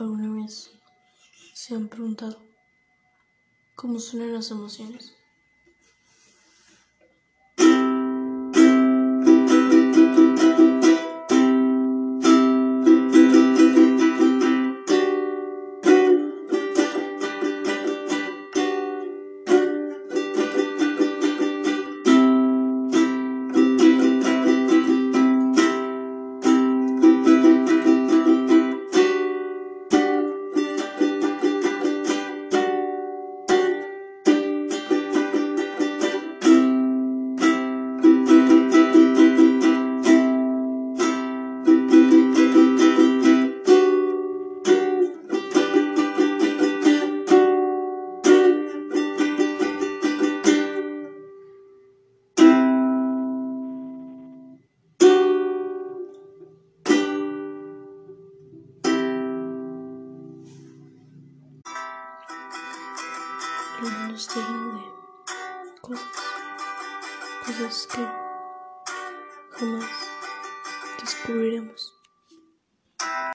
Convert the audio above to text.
¿Alguna vez se han preguntado cómo suenan las emociones? Está lleno de cosas, cosas que jamás descubriremos.